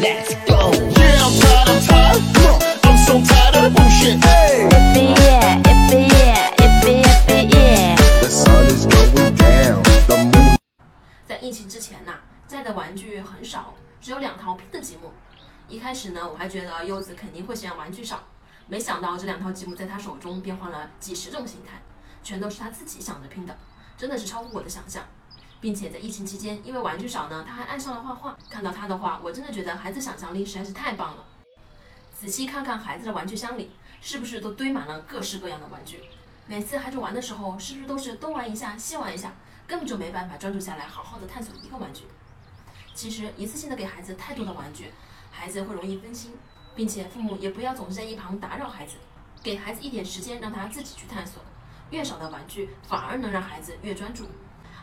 Let's go. Yeah, I'm tired, I'm tired. Come on, I'm so tired of the bullshit. Hey. Yippee yeah, yippee yeah, yippee yippee yeah. The sun is going down. The moon 在疫情之前呐、在的玩具很少，只有两套拼的积木。一开始呢，我还觉得柚子肯定会嫌玩具少，没想到这两套积木在他手中变换了几十种形态，全都是他自己想着拼的，真的是超乎我的想象。并且在疫情期间，因为玩具少呢，他还爱上了画画。看到他的画，我真的觉得孩子想象力实在是太棒了。仔细看看孩子的玩具箱里，是不是都堆满了各式各样的玩具？每次孩子玩的时候，是不是都是东玩一下，西玩一下，根本就没办法专注下来，好好的探索一个玩具？其实一次性的给孩子太多的玩具，孩子会容易分心，并且父母也不要总是在一旁打扰孩子，给孩子一点时间让他自己去探索。越少的玩具反而能让孩子越专注。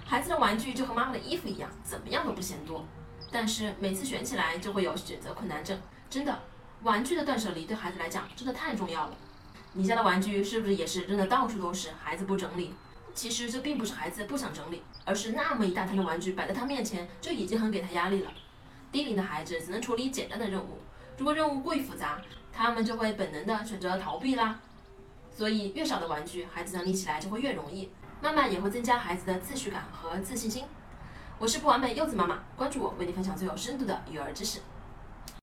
孩子的玩具就和妈妈的衣服一样，怎么样都不嫌多，但是每次选起来就会有选择困难症。真的，玩具的断舍离对孩子来讲真的太重要了。你家的玩具是不是也是扔的到处都是，孩子不整理？其实这并不是孩子不想整理，而是那么一大摊的玩具摆在他面前，就已经很给他压力了。低龄的孩子只能处理简单的任务，如果任务过于复杂，他们就会本能的选择逃避啦。所以越少的玩具，孩子整理起来就会越容易，慢慢也会增加孩子的秩序感和自信心。我是不完美柚子妈妈，关注我，为你分享最有深度的育儿知识。